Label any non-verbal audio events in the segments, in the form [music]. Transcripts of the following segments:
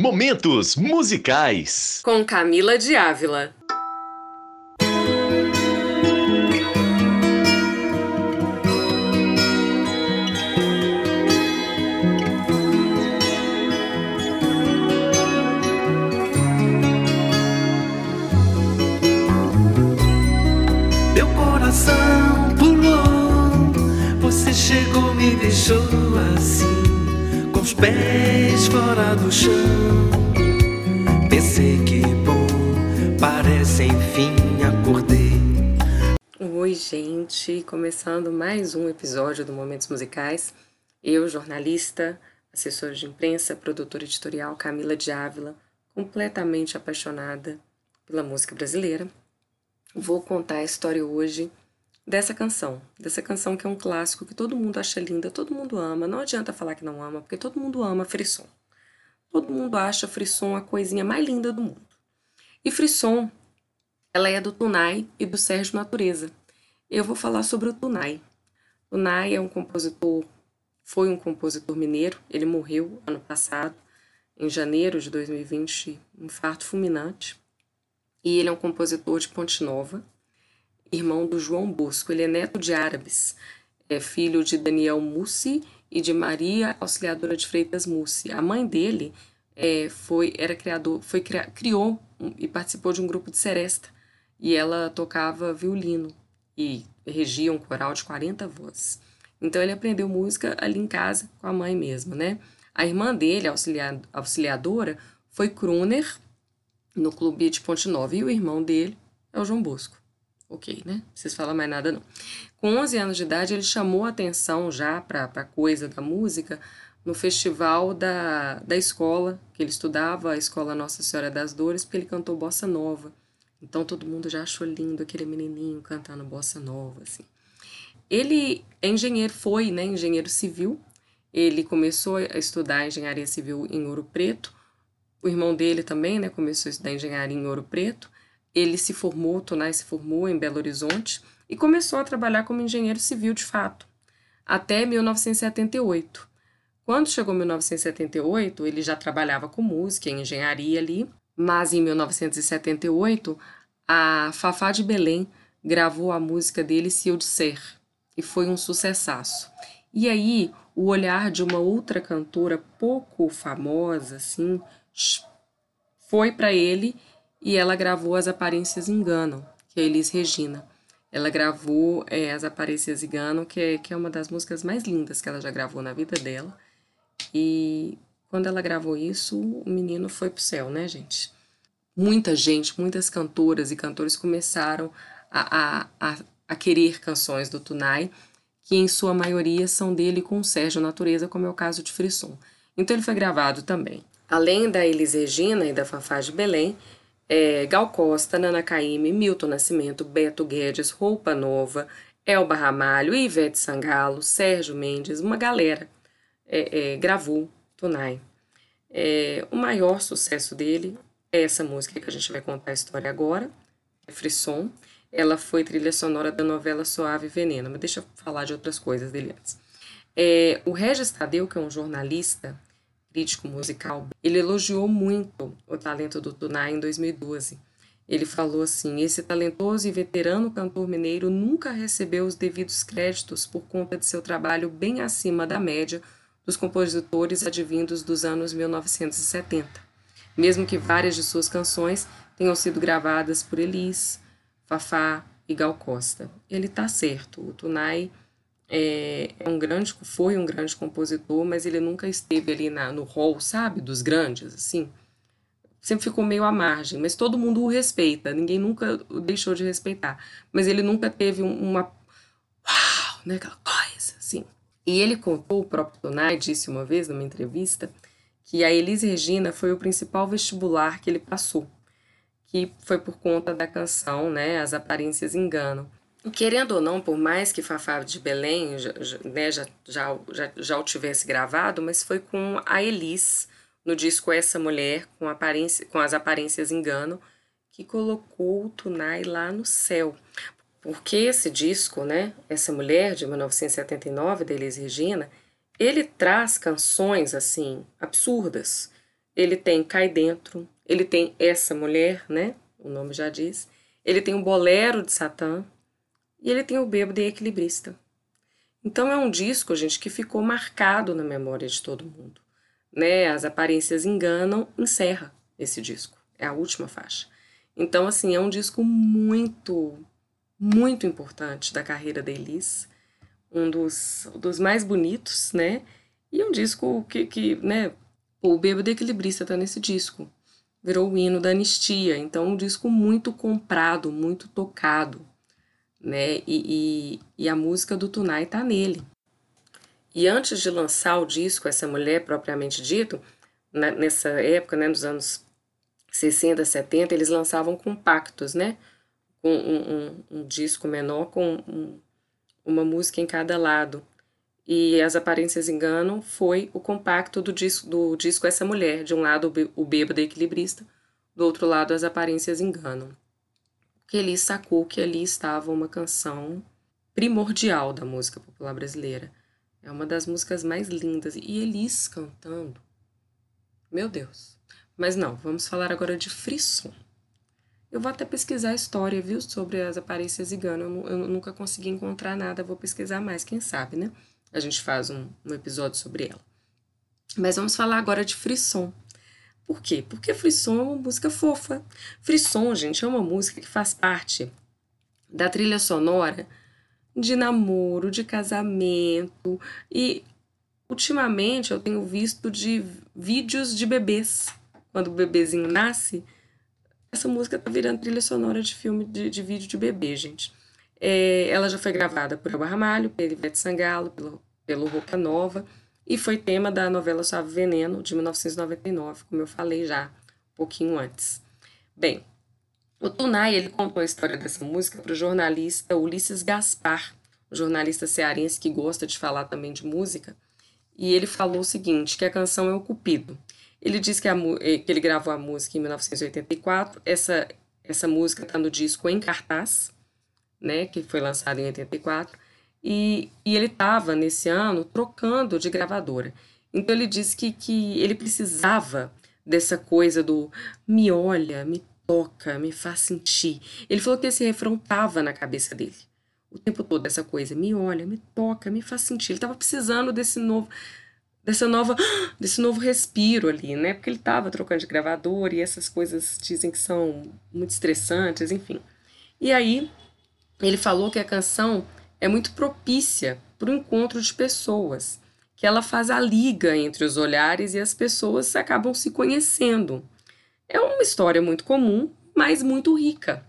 Momentos musicais. Com Camila de Ávila. Do chão. Pensei que bom, parece enfim acordei. Oi, gente, começando mais um episódio do Momentos Musicais. Eu, jornalista, assessora de imprensa, produtora editorial Camila de Ávila, completamente apaixonada pela música brasileira. Vou contar a história hoje dessa canção, dessa canção que é um clássico que todo mundo acha linda, todo mundo ama. Não adianta falar que não ama, porque todo mundo ama Frisson. Todo mundo acha Frisson a coisinha mais linda do mundo. E Frisson, ela é do Tunai e do Sérgio Natureza. Eu vou falar sobre o Tunai. Tunai é um compositor, foi um compositor mineiro, ele morreu ano passado, em janeiro de 2020, um infarto fulminante. E ele é um compositor de Ponte Nova, irmão do João Bosco. Ele é neto de árabes, é filho de Daniel Mussi e de Maria Auxiliadora de Freitas Mussi. A mãe dele é, foi era criador, foi criou e participou de um grupo de seresta e ela tocava violino e regia um coral de 40 vozes. Então ele aprendeu música ali em casa com a mãe mesmo, né? A irmã dele, auxiliar, auxiliadora, foi crooner no clube de Ponte Nova e o irmão dele é o João Bosco. Ok, né? Não precisa falar mais nada não. Com 11 anos de idade, ele chamou a atenção já para a coisa da música no festival da, da escola que ele estudava, a Escola Nossa Senhora das Dores, porque ele cantou bossa nova. Então todo mundo já achou lindo aquele menininho cantando bossa nova, assim. Ele é engenheiro, foi, né, engenheiro civil. Ele começou a estudar engenharia civil em Ouro Preto. O irmão dele também, né, começou a estudar engenharia em Ouro Preto. Ele se formou, Tonai se formou em Belo Horizonte e começou a trabalhar como engenheiro civil de fato, até 1978. Quando chegou 1978, ele já trabalhava com música, em engenharia ali, mas em 1978, a Fafá de Belém gravou a música dele Se Eu Disser, e foi um sucessaço. E aí, o olhar de uma outra cantora pouco famosa, assim, foi para ele e ela gravou As Aparências Enganam, que é Elis Regina. Ela gravou é, As Aparências Enganam, que é, que é uma das músicas mais lindas que ela já gravou na vida dela. E quando ela gravou isso, o menino foi pro céu, né, gente? Muita gente, muitas cantoras e cantores começaram a, a, a, a querer canções do Tunai, que em sua maioria são dele com o Sérgio Natureza, como é o caso de Frisson. Então ele foi gravado também. Além da Elis Regina e da Fafá de Belém, é, Gal Costa, Nana Caymmi, Milton Nascimento, Beto Guedes, Roupa Nova, Elba Ramalho, Ivete Sangalo, Sérgio Mendes, uma galera é, é, gravou Tunai. É, o maior sucesso dele é essa música que a gente vai contar a história agora, é Frisson. Ela foi trilha sonora da novela Suave Veneno, mas deixa eu falar de outras coisas dele antes. É, o Regis Tadeu, que é um jornalista, crítico musical, ele elogiou muito o talento do Tunai em 2012. Ele falou assim: esse talentoso e veterano cantor mineiro nunca recebeu os devidos créditos por conta de seu trabalho bem acima da média dos compositores advindos dos anos 1970, mesmo que várias de suas canções tenham sido gravadas por Elis, Fafá e Gal Costa. Ele está certo, o Tunai é, é, um grande, foi um grande compositor, mas ele nunca esteve ali na, no hall, sabe, dos grandes, assim. Sempre ficou meio à margem, mas todo mundo o respeita, ninguém nunca o deixou de respeitar. Mas ele nunca teve uma. Uau! Né, aquela coisa, assim. E ele contou, o próprio Tonai disse uma vez numa entrevista, que a Elis Regina foi o principal vestibular que ele passou. que foi por conta da canção, né, As Aparências Enganam. Querendo ou não, por mais que Fafá de Belém né, já, já, já, já o tivesse gravado, mas foi com a Elis, no disco Essa Mulher, com, aparência, com As Aparências Enganam, que colocou o Tunai lá no céu. Porque esse disco, né, Essa Mulher, de 1979, da Elis Regina, ele traz canções, assim, absurdas. Ele tem Cai Dentro, ele tem Essa Mulher, né, o nome já diz, ele tem o Bolero de Satã, e ele tem o Bêbado e Equilibrista. Então é um disco, gente, que ficou marcado na memória de todo mundo. Né? As aparências enganam, encerra esse disco. É a última faixa. Então, assim, é um disco muito, muito importante da carreira da Elis. Um dos, dos mais bonitos, né? E um disco que, que né? O Bêbado Equilibrista tá nesse disco. Virou o hino da anistia. Então, um disco muito comprado, muito tocado, né? E, e, e a música do Tunai tá nele. E antes de lançar o disco, essa mulher propriamente dito, na, nessa época, né, nos anos 60, 70, eles lançavam compactos, né? Com um, um, um disco menor com um, uma música em cada lado. E As Aparências Enganam foi o compacto do disco, do disco Essa Mulher. De um lado, o Bêbado Equilibrista, do outro lado, As Aparências Enganam. Que ele sacou que ali estava uma canção primordial da música popular brasileira. É uma das músicas mais lindas. E Elis cantando. Meu Deus. Mas não, vamos falar agora de frisson. Eu vou até pesquisar a história, viu, sobre as aparências ziganas. Eu, eu, nunca consegui encontrar nada, vou pesquisar mais, quem sabe, né? A gente faz um, um episódio sobre ela. Mas vamos falar agora de frisson. Por quê? Porque frisson é uma música fofa. Frisson, gente, é uma música que faz parte da trilha sonora de namoro, de casamento e ultimamente eu tenho visto de vídeos de bebês quando o bebezinho nasce, essa música tá virando trilha sonora de filme de, de vídeo de bebê, gente. É, ela já foi gravada por Elba Ramalho, pelo Ivete Sangalo, pelo, pelo Roupa Nova, e foi tema da novela Suave Veneno, de 1999, como eu falei já um pouquinho antes. Bem, o Tunai ele contou a história dessa música para o jornalista Ulisses Gaspar, um jornalista cearense que gosta de falar também de música, e ele falou o seguinte, que a canção é o Cupido. Ele disse que, a, eh, que ele gravou a música em 1984. Essa, essa música está no disco Em Cartaz, né, que foi lançado em 84. E, e ele estava, nesse ano, trocando de gravadora. Então ele disse que, que ele precisava dessa coisa do me olha, me toca, me faz sentir. Ele falou que esse refrão estava na cabeça dele. O tempo todo, essa coisa, me olha, me toca, me faz sentir. Ele estava precisando desse novo dessa nova [gasps] desse novo respiro ali, né? Porque ele estava trocando de gravador e essas coisas dizem que são muito estressantes, enfim. E aí ele falou que a canção é muito propícia para o encontro de pessoas, que ela faz a liga entre os olhares e as pessoas acabam se conhecendo. É uma história muito comum, mas muito rica.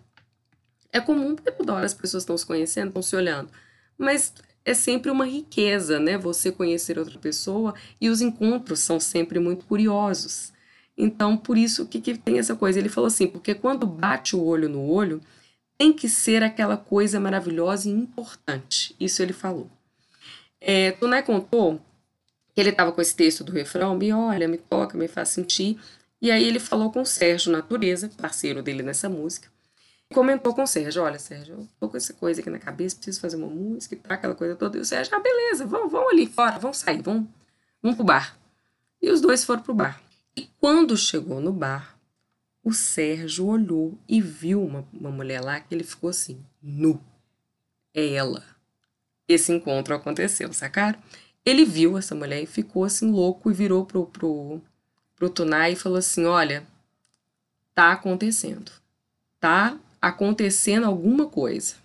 É comum porque toda hora as pessoas estão se conhecendo, estão se olhando. Mas é sempre uma riqueza, né? Você conhecer outra pessoa e os encontros são sempre muito curiosos. Então, por isso que, que tem essa coisa. Ele falou assim, porque quando bate o olho no olho, tem que ser aquela coisa maravilhosa e importante. Isso ele falou. É, Tuné contou que ele estava com esse texto do refrão, me olha, me toca, me faz sentir. E aí ele falou com o Sérgio Natureza, parceiro dele nessa música, comentou com o Sérgio, olha, Sérgio, eu tô com essa coisa aqui na cabeça, preciso fazer uma música e tá, aquela coisa toda. E o Sérgio, ah, beleza, vamos, vamos ali fora, vamos sair, vamos, vamos pro bar. E os dois foram pro bar. E quando chegou no bar, o Sérgio olhou e viu uma, uma mulher lá que ele ficou assim, nu. É ela. Esse encontro aconteceu, sacaram? Ele viu essa mulher e ficou assim louco e virou pro, pro, pro Tunai e falou assim, olha, tá acontecendo. Tá acontecendo alguma coisa.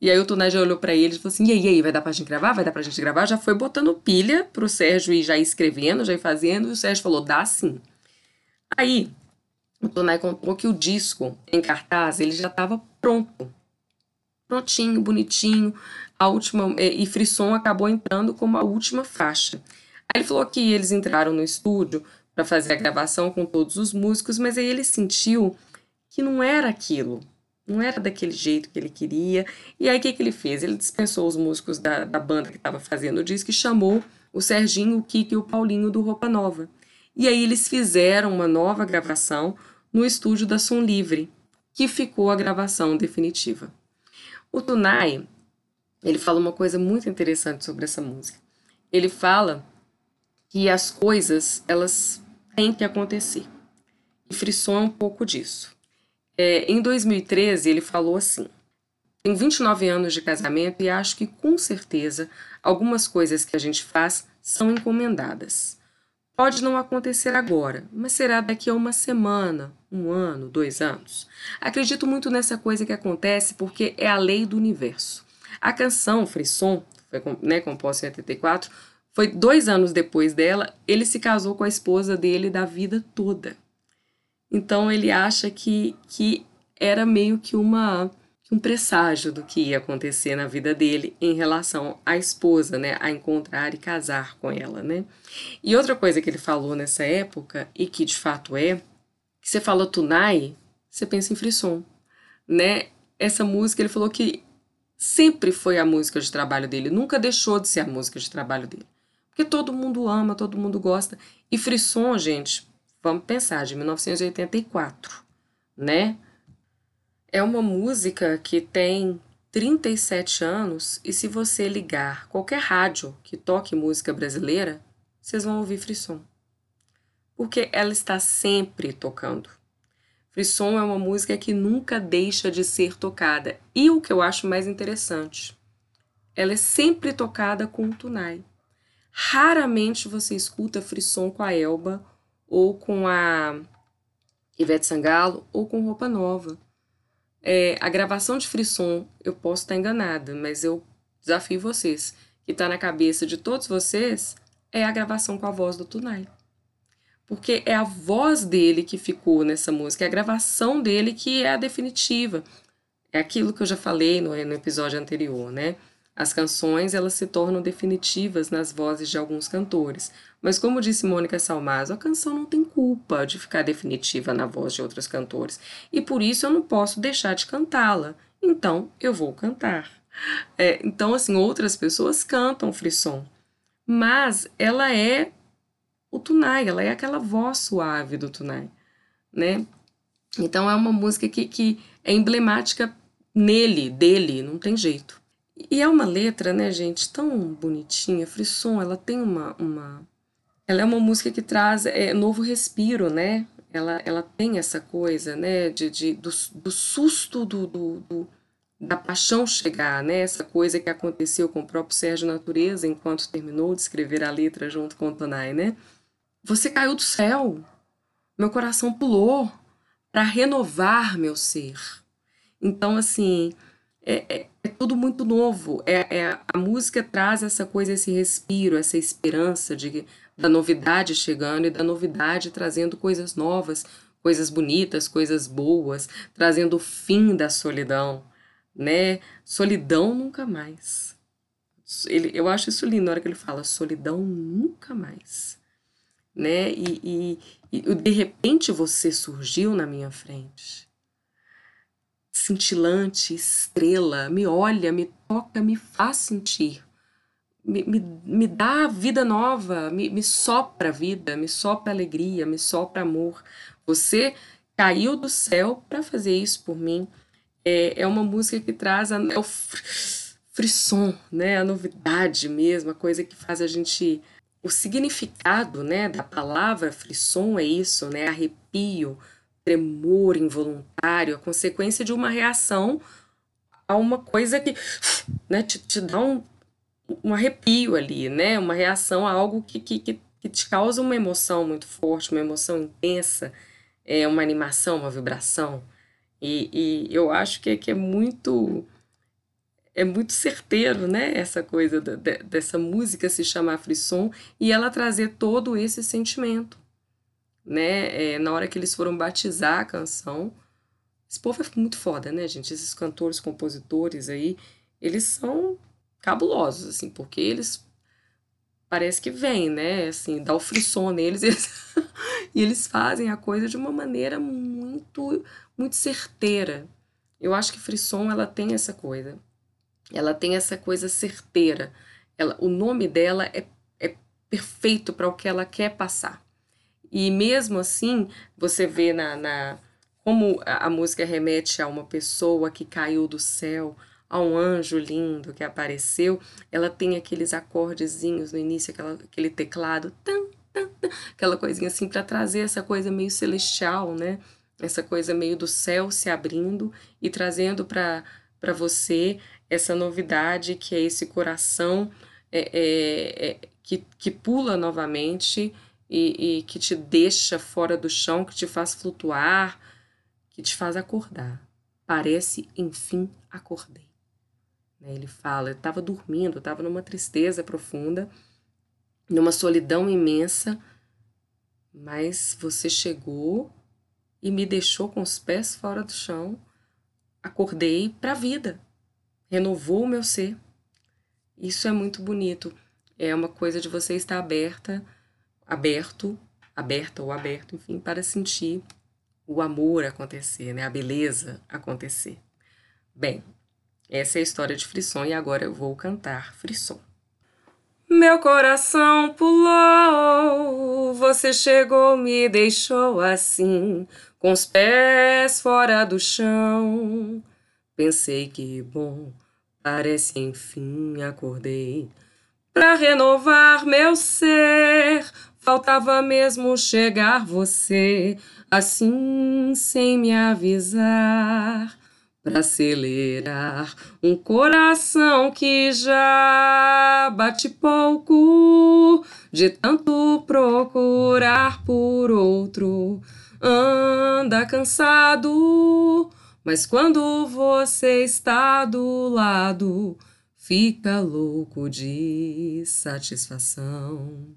E aí o Tunai já olhou para ele e falou assim: e aí, e aí, vai dar pra gente gravar? Vai dar pra gente gravar? Já foi botando pilha pro Sérgio ir já escrevendo, já ir fazendo, e o Sérgio falou: dá sim. Aí o Tunai contou que o disco em cartaz ele já estava pronto. Prontinho, bonitinho. A última. E Frisson acabou entrando como a última faixa. Aí ele falou que eles entraram no estúdio para fazer a gravação com todos os músicos, mas aí ele sentiu que não era aquilo. Não era daquele jeito que ele queria. E aí o que, que ele fez? Ele dispensou os músicos da, da banda que estava fazendo o disco e chamou o Serginho, o Kiki e o Paulinho do Roupa Nova. E aí eles fizeram uma nova gravação no estúdio da Som Livre, que ficou a gravação definitiva. O Tunai, ele fala uma coisa muito interessante sobre essa música. Ele fala que as coisas, elas têm que acontecer. E Frisson é um pouco disso. É, em 2013, ele falou assim: Tenho 29 anos de casamento e acho que com certeza algumas coisas que a gente faz são encomendadas. Pode não acontecer agora, mas será daqui a uma semana, um ano, dois anos. Acredito muito nessa coisa que acontece porque é a lei do universo. A canção Frisson, foi né, composta em 84, foi dois anos depois dela, ele se casou com a esposa dele da vida toda. Então ele acha que, que era meio que uma um presságio do que ia acontecer na vida dele em relação à esposa, né, a encontrar e casar com ela, né? E outra coisa que ele falou nessa época e que de fato é, que você fala Tunai, você pensa em frisson, né? Essa música ele falou que sempre foi a música de trabalho dele, nunca deixou de ser a música de trabalho dele. Porque todo mundo ama, todo mundo gosta. E frisson, gente, Vamos pensar, de 1984, né? É uma música que tem 37 anos e se você ligar qualquer rádio que toque música brasileira, vocês vão ouvir Frisson. Porque ela está sempre tocando. Frisson é uma música que nunca deixa de ser tocada. E o que eu acho mais interessante, ela é sempre tocada com o Tunai. Raramente você escuta Frisson com a Elba ou com a Ivete Sangalo, ou com Roupa Nova. É, a gravação de Frisson, eu posso estar enganada, mas eu desafio vocês, que está na cabeça de todos vocês, é a gravação com a voz do Tunai. Porque é a voz dele que ficou nessa música, é a gravação dele que é a definitiva. É aquilo que eu já falei no, no episódio anterior, né? As canções elas se tornam definitivas nas vozes de alguns cantores. Mas como disse Mônica Salmazo, a canção não tem culpa de ficar definitiva na voz de outros cantores. E por isso eu não posso deixar de cantá-la. Então eu vou cantar. É, então, assim, outras pessoas cantam frisson. Mas ela é o Tunai, ela é aquela voz suave do Tunai, né? Então é uma música que, que é emblemática nele, dele, não tem jeito. E é uma letra, né, gente, tão bonitinha. Frisson, ela tem uma, uma... Ela é uma música que traz é, novo respiro, né? Ela, ela tem essa coisa, né, de, de, do, do susto do, do, do, da paixão chegar, né? Essa coisa que aconteceu com o próprio Sérgio Natureza enquanto terminou de escrever a letra junto com o Tonai, né? Você caiu do céu, meu coração pulou para renovar meu ser. Então, assim, é, é, é, tudo muito novo. É, é, a música traz essa coisa, esse respiro, essa esperança de, da novidade chegando e da novidade trazendo coisas novas, coisas bonitas, coisas boas, trazendo o fim da solidão, né? Solidão nunca mais. Ele, eu acho isso lindo na hora que ele fala solidão nunca mais, né? E, e, e de repente você surgiu na minha frente cintilante, estrela, me olha, me toca, me faz sentir. Me, me, me dá vida nova, me, me sopra vida, me sopra alegria, me sopra amor. Você caiu do céu para fazer isso por mim. É, é uma música que traz a, é o frisson, né? a novidade mesmo, a coisa que faz a gente. O significado né, da palavra frisson é isso, né? arrepio, tremor involuntário, a consequência de uma reação a uma coisa que né, te, te dá um, um arrepio ali, né? Uma reação a algo que, que, que te causa uma emoção muito forte, uma emoção intensa, é, uma animação, uma vibração. E, e eu acho que, que é muito é muito certeiro, né? Essa coisa da, dessa música se chamar frisson e ela trazer todo esse sentimento né? É, na hora que eles foram batizar a canção. Esse povo é muito foda, né, gente? Esses cantores, compositores aí, eles são cabulosos, assim, porque eles parece que vem, né? Assim, dá o frisson neles eles, [laughs] e eles fazem a coisa de uma maneira muito, muito certeira. Eu acho que frisson ela tem essa coisa. Ela tem essa coisa certeira. Ela, o nome dela é, é perfeito para o que ela quer passar. E mesmo assim, você vê na, na como a, música remete a uma pessoa que caiu do céu, a um anjo lindo que apareceu, ela tem aqueles acordezinhos no início, aquela, aquele teclado, tam, tam, tam, aquela coisinha assim para trazer essa coisa meio celestial, né? Essa coisa meio do céu se abrindo e trazendo para você essa novidade que é esse coração é, é, é, que, que pula novamente e, e que te deixa fora do chão, que te faz flutuar, que te faz acordar. Parece, enfim, acordei. Né? Ele fala: eu estava dormindo, estava numa tristeza profunda, numa solidão imensa, mas você chegou e me deixou com os pés fora do chão. Acordei para a vida, renovou o meu ser. Isso é muito bonito. É uma coisa de você estar aberta aberto, aberta ou aberto, enfim, para sentir o amor acontecer, né? a beleza acontecer. Bem, essa é a história de Frisson e agora eu vou cantar Frisson. Meu coração pulou, você chegou, me deixou assim, com os pés fora do chão. Pensei que bom, parece enfim acordei para renovar meu ser, Faltava mesmo chegar você, assim sem me avisar, para acelerar um coração que já bate pouco, de tanto procurar por outro. Anda cansado, mas quando você está do lado, fica louco de satisfação.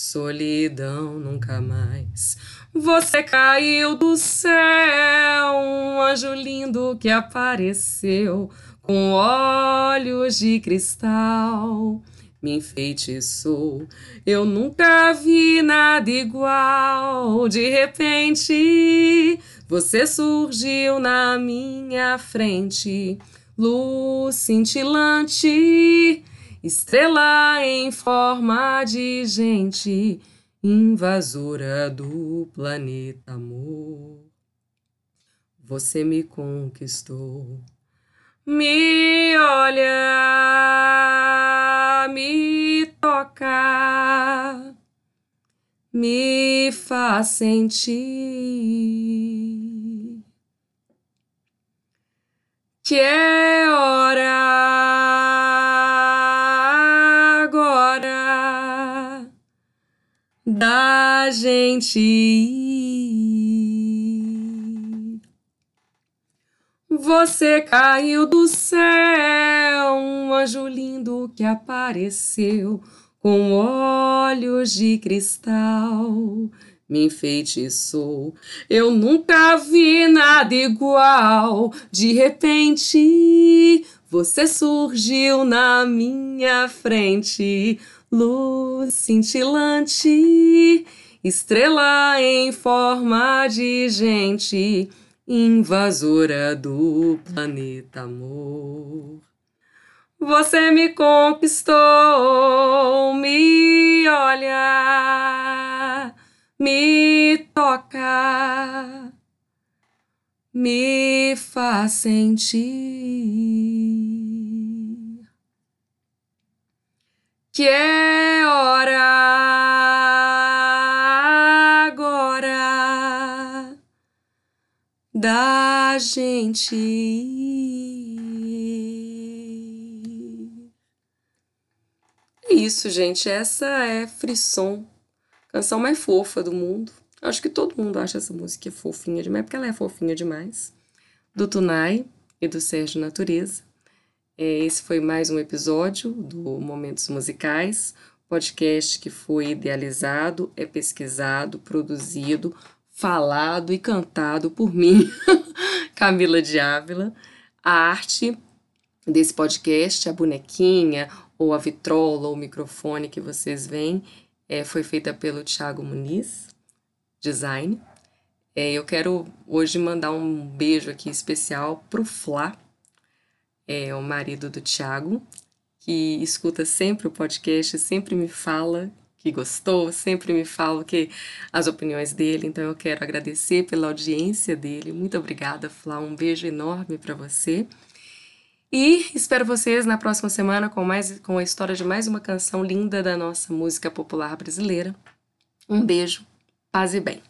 Solidão nunca mais. Você caiu do céu, um anjo lindo que apareceu com olhos de cristal. Me enfeitiçou, eu nunca vi nada igual. De repente, você surgiu na minha frente, luz cintilante estrela em forma de gente, invasora do planeta amor. Você me conquistou, me olha, me toca, me faz sentir que é Você caiu do céu, um anjo lindo que apareceu com olhos de cristal. Me enfeitiçou, eu nunca vi nada igual. De repente, você surgiu na minha frente luz cintilante, estrela em forma de gente, invasora do planeta amor. Você me conquistou, me olha, me toca, me faz sentir que é hora da gente. É isso, gente. Essa é Frisson, canção mais fofa do mundo. Acho que todo mundo acha essa música fofinha demais, porque ela é fofinha demais. Do Tunai e do Sérgio Natureza. É, esse foi mais um episódio do Momentos Musicais, podcast que foi idealizado, é pesquisado, produzido, falado e cantado por mim, [laughs] Camila de Ávila. A arte desse podcast, a bonequinha, ou a vitrola, ou o microfone que vocês veem, é, foi feita pelo Thiago Muniz, design. É, eu quero hoje mandar um beijo aqui especial pro Flá, é, o marido do Thiago, que escuta sempre o podcast, sempre me fala que gostou, sempre me fala que as opiniões dele, então eu quero agradecer pela audiência dele. Muito obrigada, Flá, um beijo enorme para você. E espero vocês na próxima semana com mais com a história de mais uma canção linda da nossa música popular brasileira. Um beijo, paz e bem.